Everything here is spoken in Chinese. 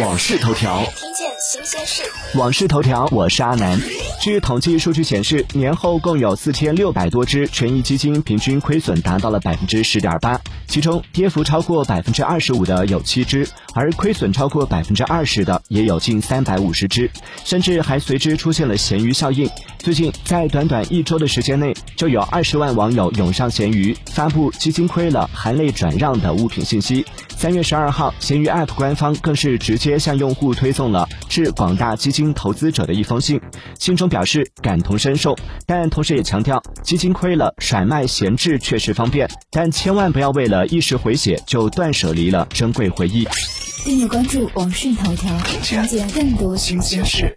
往事头条，听见新鲜事。往事头条，我是阿南。据统计数据显示，年后共有四千六百多只权益基金平均亏损达到了百分之十点八，其中跌幅超过百分之二十五的有七只，而亏损超过百分之二十的也有近三百五十只，甚至还随之出现了咸鱼效应。最近，在短短一周的时间内，就有二十万网友涌上闲鱼，发布基金亏了，含泪转让的物品信息。三月十二号，闲鱼 App 官方更是直接向用户推送了致广大基金投资者的一封信，信中表示感同身受，但同时也强调基金亏了，甩卖闲置确实方便，但千万不要为了一时回血就断舍离了珍贵回忆。订阅关注网讯头条，了解更多新鲜事。